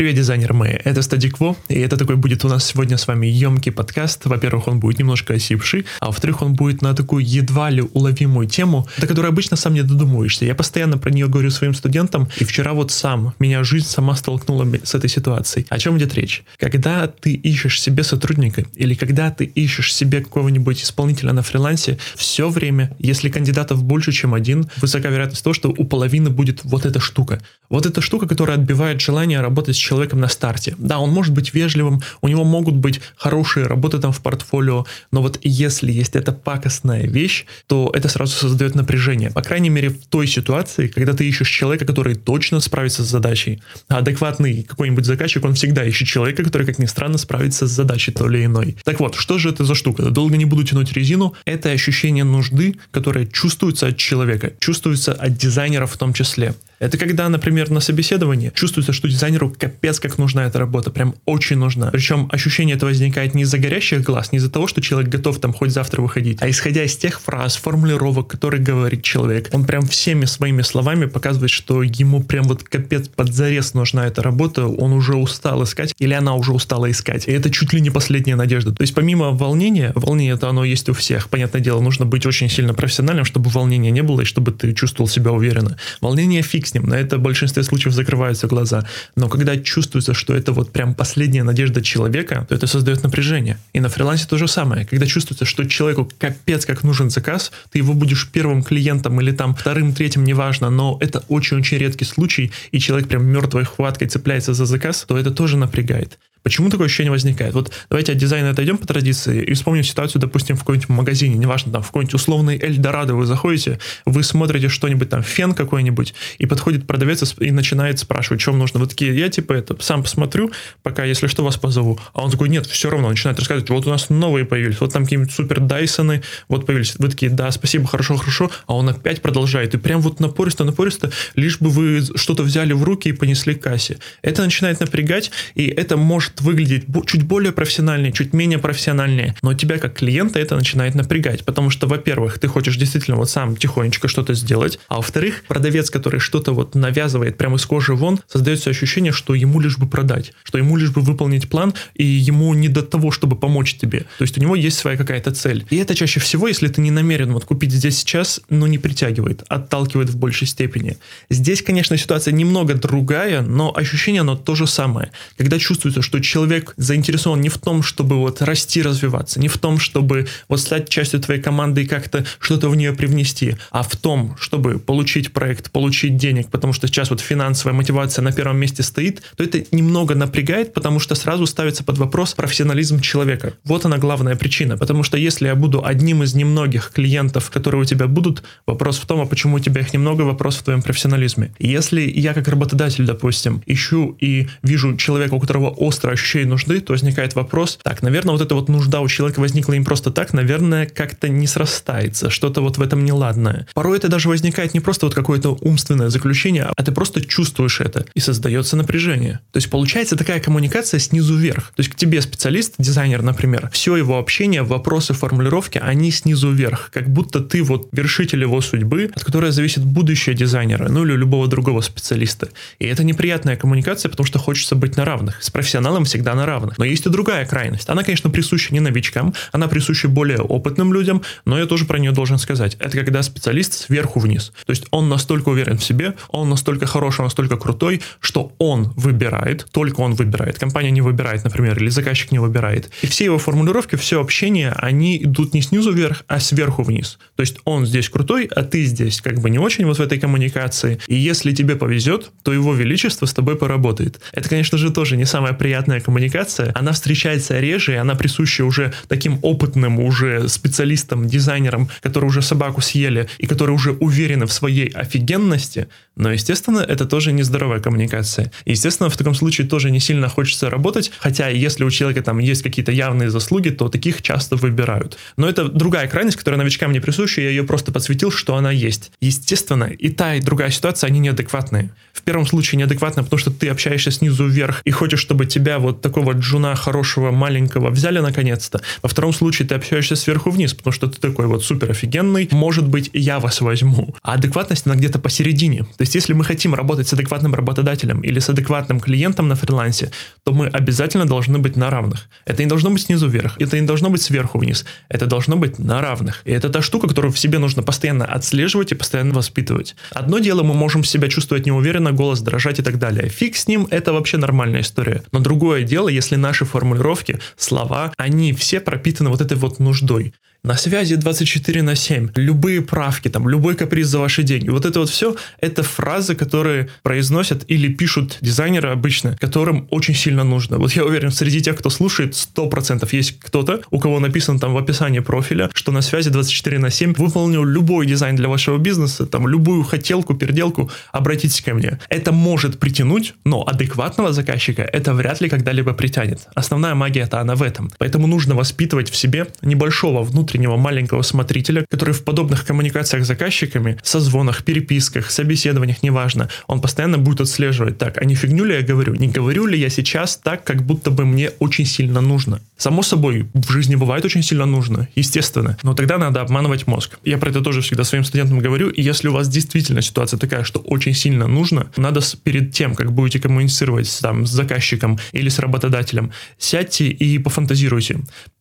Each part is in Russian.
Привет, дизайнер мои, это Стадикво, и это такой будет у нас сегодня с вами емкий подкаст. Во-первых, он будет немножко осипший, а во-вторых, он будет на такую едва ли уловимую тему, до которой обычно сам не додумываешься. Я постоянно про нее говорю своим студентам, и вчера вот сам, меня жизнь сама столкнула с этой ситуацией. О чем идет речь? Когда ты ищешь себе сотрудника, или когда ты ищешь себе какого-нибудь исполнителя на фрилансе, все время, если кандидатов больше, чем один, высока вероятность того, что у половины будет вот эта штука. Вот эта штука, которая отбивает желание работать с человеком на старте. Да, он может быть вежливым, у него могут быть хорошие работы там в портфолио, но вот если есть эта пакостная вещь, то это сразу создает напряжение. По крайней мере, в той ситуации, когда ты ищешь человека, который точно справится с задачей. А адекватный какой-нибудь заказчик, он всегда ищет человека, который, как ни странно, справится с задачей то или иной. Так вот, что же это за штука? Долго не буду тянуть резину. Это ощущение нужды, которое чувствуется от человека, чувствуется от дизайнера в том числе. Это когда, например, на собеседовании чувствуется, что дизайнеру капец как нужна эта работа, прям очень нужна. Причем ощущение это возникает не из-за горящих глаз, не из-за того, что человек готов там хоть завтра выходить, а исходя из тех фраз, формулировок, которые говорит человек. Он прям всеми своими словами показывает, что ему прям вот капец под зарез нужна эта работа, он уже устал искать, или она уже устала искать. И это чуть ли не последняя надежда. То есть помимо волнения, волнение это оно есть у всех. Понятное дело, нужно быть очень сильно профессиональным, чтобы волнения не было и чтобы ты чувствовал себя уверенно. Волнение фикс с ним. На это в большинстве случаев закрываются глаза. Но когда чувствуется, что это вот прям последняя надежда человека, то это создает напряжение. И на фрилансе то же самое. Когда чувствуется, что человеку капец как нужен заказ, ты его будешь первым клиентом или там вторым, третьим, неважно, но это очень-очень редкий случай, и человек прям мертвой хваткой цепляется за заказ, то это тоже напрягает. Почему такое ощущение возникает? Вот давайте от дизайна отойдем по традиции и вспомним ситуацию, допустим, в каком-нибудь магазине, неважно, там, в какой-нибудь условный Эльдорадо вы заходите, вы смотрите что-нибудь там, фен какой-нибудь, и подходит продавец и начинает спрашивать, вам нужно. Вы такие, я типа это сам посмотрю, пока, если что, вас позову. А он такой, нет, все равно, начинает рассказывать, вот у нас новые появились, вот там какие-нибудь супер Дайсоны, вот появились. Вы такие, да, спасибо, хорошо, хорошо, а он опять продолжает. И прям вот напористо, напористо, лишь бы вы что-то взяли в руки и понесли к кассе. Это начинает напрягать, и это может может выглядеть чуть более профессиональнее, чуть менее профессиональнее, но тебя как клиента это начинает напрягать, потому что, во-первых, ты хочешь действительно вот сам тихонечко что-то сделать, а во-вторых, продавец, который что-то вот навязывает прямо из кожи вон, создается ощущение, что ему лишь бы продать, что ему лишь бы выполнить план, и ему не до того, чтобы помочь тебе. То есть у него есть своя какая-то цель. И это чаще всего, если ты не намерен вот купить здесь сейчас, но не притягивает, отталкивает в большей степени. Здесь, конечно, ситуация немного другая, но ощущение оно то же самое. Когда чувствуется, что человек заинтересован не в том, чтобы вот расти, развиваться, не в том, чтобы вот стать частью твоей команды и как-то что-то в нее привнести, а в том, чтобы получить проект, получить денег, потому что сейчас вот финансовая мотивация на первом месте стоит, то это немного напрягает, потому что сразу ставится под вопрос профессионализм человека. Вот она главная причина, потому что если я буду одним из немногих клиентов, которые у тебя будут, вопрос в том, а почему у тебя их немного, вопрос в твоем профессионализме. Если я как работодатель, допустим, ищу и вижу человека, у которого остро ощущение нужды, то возникает вопрос, так, наверное, вот эта вот нужда у человека возникла им просто так, наверное, как-то не срастается, что-то вот в этом неладное. Порой это даже возникает не просто вот какое-то умственное заключение, а ты просто чувствуешь это, и создается напряжение. То есть получается такая коммуникация снизу вверх. То есть к тебе специалист, дизайнер, например, все его общение, вопросы, формулировки, они снизу вверх, как будто ты вот вершитель его судьбы, от которой зависит будущее дизайнера, ну или любого другого специалиста. И это неприятная коммуникация, потому что хочется быть на равных. С профессионалом целом всегда на равных. Но есть и другая крайность. Она, конечно, присуща не новичкам, она присуща более опытным людям, но я тоже про нее должен сказать. Это когда специалист сверху вниз. То есть он настолько уверен в себе, он настолько хороший, настолько крутой, что он выбирает, только он выбирает. Компания не выбирает, например, или заказчик не выбирает. И все его формулировки, все общение, они идут не снизу вверх, а сверху вниз. То есть он здесь крутой, а ты здесь как бы не очень вот в этой коммуникации. И если тебе повезет, то его величество с тобой поработает. Это, конечно же, тоже не самое приятное понятная коммуникация, она встречается реже, и она присуща уже таким опытным уже специалистам, дизайнерам, которые уже собаку съели и которые уже уверены в своей офигенности, но, естественно, это тоже нездоровая коммуникация. естественно, в таком случае тоже не сильно хочется работать, хотя если у человека там есть какие-то явные заслуги, то таких часто выбирают. Но это другая крайность, которая новичкам не присуща, я ее просто подсветил, что она есть. Естественно, и та, и другая ситуация, они неадекватные. В первом случае неадекватно, потому что ты общаешься снизу вверх и хочешь, чтобы тебя вот такого джуна хорошего, маленького взяли наконец-то. Во втором случае ты общаешься сверху вниз, потому что ты такой вот супер офигенный, может быть, я вас возьму. А адекватность, она где-то посередине. То есть, если мы хотим работать с адекватным работодателем или с адекватным клиентом на фрилансе, то мы обязательно должны быть на равных. Это не должно быть снизу вверх, это не должно быть сверху вниз, это должно быть на равных. И это та штука, которую в себе нужно постоянно отслеживать и постоянно воспитывать. Одно дело, мы можем себя чувствовать неуверенно, голос дрожать и так далее. Фиг с ним, это вообще нормальная история. Но другое дело, если наши формулировки, слова, они все пропитаны вот этой вот нуждой на связи 24 на 7, любые правки, там, любой каприз за ваши деньги. Вот это вот все, это фразы, которые произносят или пишут дизайнеры обычно, которым очень сильно нужно. Вот я уверен, среди тех, кто слушает, 100% есть кто-то, у кого написано там в описании профиля, что на связи 24 на 7 выполнил любой дизайн для вашего бизнеса, там, любую хотелку, переделку, обратитесь ко мне. Это может притянуть, но адекватного заказчика это вряд ли когда-либо притянет. Основная магия-то она в этом. Поэтому нужно воспитывать в себе небольшого внутреннего внутреннего маленького смотрителя, который в подобных коммуникациях с заказчиками, созвонах, переписках, собеседованиях, неважно, он постоянно будет отслеживать, так, а не фигню ли я говорю, не говорю ли я сейчас так, как будто бы мне очень сильно нужно. Само собой, в жизни бывает очень сильно нужно, естественно, но тогда надо обманывать мозг. Я про это тоже всегда своим студентам говорю, и если у вас действительно ситуация такая, что очень сильно нужно, надо перед тем, как будете коммуницировать там, с заказчиком или с работодателем, сядьте и пофантазируйте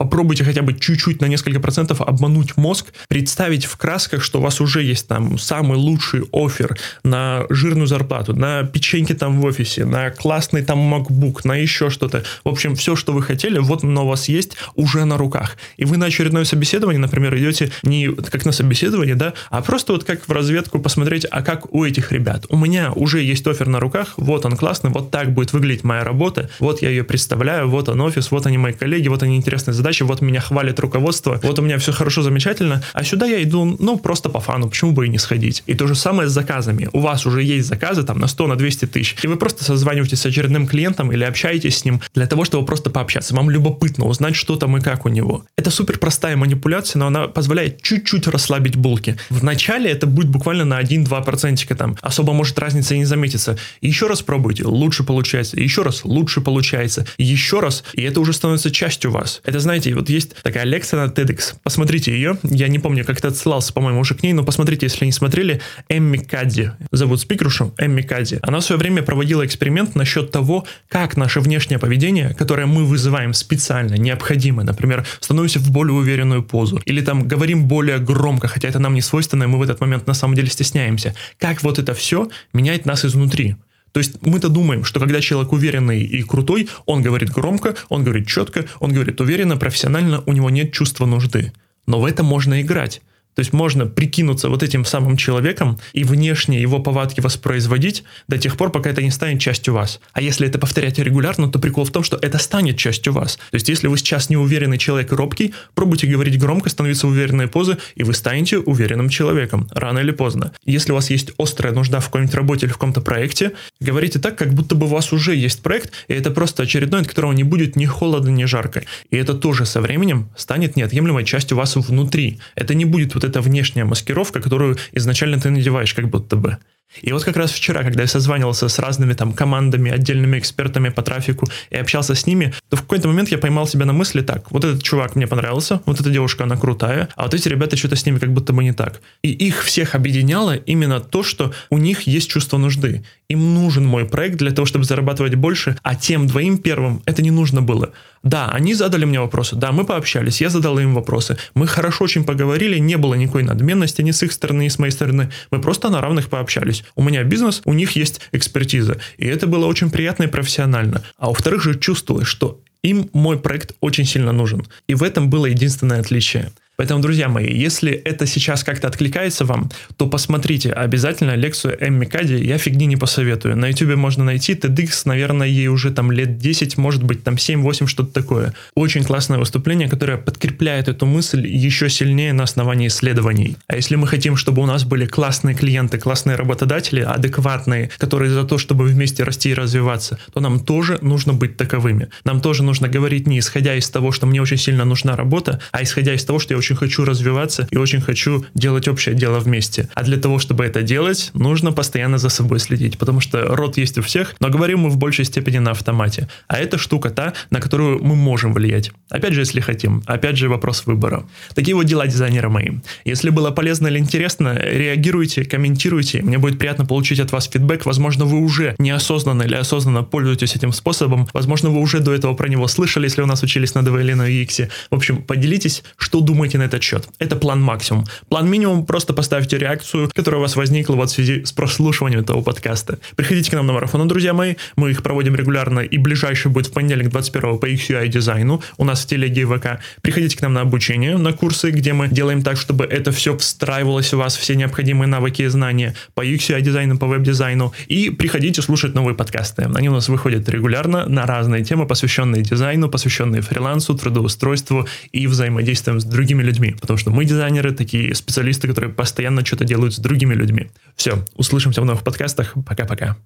попробуйте хотя бы чуть-чуть на несколько процентов обмануть мозг, представить в красках, что у вас уже есть там самый лучший офер на жирную зарплату, на печеньки там в офисе, на классный там MacBook, на еще что-то. В общем, все, что вы хотели, вот оно у вас есть уже на руках. И вы на очередное собеседование, например, идете не как на собеседование, да, а просто вот как в разведку посмотреть, а как у этих ребят. У меня уже есть офер на руках, вот он классный, вот так будет выглядеть моя работа, вот я ее представляю, вот он офис, вот они мои коллеги, вот они интересные задачи, задачи, вот меня хвалит руководство, вот у меня все хорошо, замечательно, а сюда я иду, ну, просто по фану, почему бы и не сходить. И то же самое с заказами. У вас уже есть заказы там на 100, на 200 тысяч, и вы просто созваниваетесь с очередным клиентом или общаетесь с ним для того, чтобы просто пообщаться. Вам любопытно узнать, что там и как у него. Это супер простая манипуляция, но она позволяет чуть-чуть расслабить булки. Вначале это будет буквально на 1-2 процентика там. Особо может разница и не заметиться. еще раз пробуйте, лучше получается. Еще раз, лучше получается. Еще раз, и это уже становится частью вас. Это, знаете, знаете, вот есть такая лекция на TEDx. Посмотрите ее. Я не помню, как это отсылался, по-моему, уже к ней, но посмотрите, если не смотрели. Эмми Кадди. Зовут спикершу Эмми Кадди. Она в свое время проводила эксперимент насчет того, как наше внешнее поведение, которое мы вызываем специально, необходимо, например, становимся в более уверенную позу, или там говорим более громко, хотя это нам не свойственно, и мы в этот момент на самом деле стесняемся. Как вот это все меняет нас изнутри. То есть мы-то думаем, что когда человек уверенный и крутой, он говорит громко, он говорит четко, он говорит уверенно, профессионально, у него нет чувства нужды. Но в это можно играть. То есть можно прикинуться вот этим самым человеком и внешне его повадки воспроизводить до тех пор, пока это не станет частью вас. А если это повторять регулярно, то прикол в том, что это станет частью вас. То есть если вы сейчас неуверенный человек робкий, пробуйте говорить громко, становиться в уверенной позы, и вы станете уверенным человеком, рано или поздно. Если у вас есть острая нужда в какой-нибудь работе или в каком-то проекте, говорите так, как будто бы у вас уже есть проект, и это просто очередной, от которого не будет ни холодно, ни жарко. И это тоже со временем станет неотъемлемой частью вас внутри. Это не будет вот внешняя маскировка, которую изначально ты надеваешь как будто бы. И вот как раз вчера, когда я созванивался с разными там командами, отдельными экспертами по трафику и общался с ними, то в какой-то момент я поймал себя на мысли так, вот этот чувак мне понравился, вот эта девушка, она крутая, а вот эти ребята что-то с ними как будто бы не так. И их всех объединяло именно то, что у них есть чувство нужды. Им нужен мой проект для того, чтобы зарабатывать больше, а тем двоим первым это не нужно было. Да, они задали мне вопросы, да, мы пообщались, я задал им вопросы, мы хорошо очень поговорили, не было никакой надменности ни с их стороны, ни с моей стороны, мы просто на равных пообщались есть у меня бизнес, у них есть экспертиза. И это было очень приятно и профессионально. А во-вторых же чувствовалось, что им мой проект очень сильно нужен. И в этом было единственное отличие. Поэтому, друзья мои, если это сейчас как-то откликается вам, то посмотрите обязательно лекцию Эмми Кади, я фигни не посоветую. На YouTube можно найти, TEDx, наверное, ей уже там лет 10, может быть там 7-8, что-то такое. Очень классное выступление, которое подкрепляет эту мысль еще сильнее на основании исследований. А если мы хотим, чтобы у нас были классные клиенты, классные работодатели, адекватные, которые за то, чтобы вместе расти и развиваться, то нам тоже нужно быть таковыми. Нам тоже нужно говорить не исходя из того, что мне очень сильно нужна работа, а исходя из того, что я очень очень хочу развиваться и очень хочу делать общее дело вместе. А для того, чтобы это делать, нужно постоянно за собой следить, потому что рот есть у всех, но говорим мы в большей степени на автомате. А это штука та, на которую мы можем влиять. Опять же, если хотим. Опять же, вопрос выбора. Такие вот дела дизайнера мои. Если было полезно или интересно, реагируйте, комментируйте. Мне будет приятно получить от вас фидбэк. Возможно, вы уже неосознанно или осознанно пользуетесь этим способом. Возможно, вы уже до этого про него слышали, если у нас учились на ДВ или на UX. В общем, поделитесь, что думаете на этот счет. Это план максимум. План минимум, просто поставьте реакцию, которая у вас возникла вот в связи с прослушиванием этого подкаста. Приходите к нам на марафон, друзья мои. Мы их проводим регулярно, и ближайший будет в понедельник 21 по XUI дизайну у нас в телеге ВК. Приходите к нам на обучение, на курсы, где мы делаем так, чтобы это все встраивалось у вас, все необходимые навыки и знания по UX дизайну, по веб-дизайну. И приходите слушать новые подкасты. Они у нас выходят регулярно на разные темы, посвященные дизайну, посвященные фрилансу, трудоустройству и взаимодействием с другими людьми. Потому что мы дизайнеры, такие специалисты, которые постоянно что-то делают с другими людьми. Все, услышимся в новых подкастах. Пока-пока.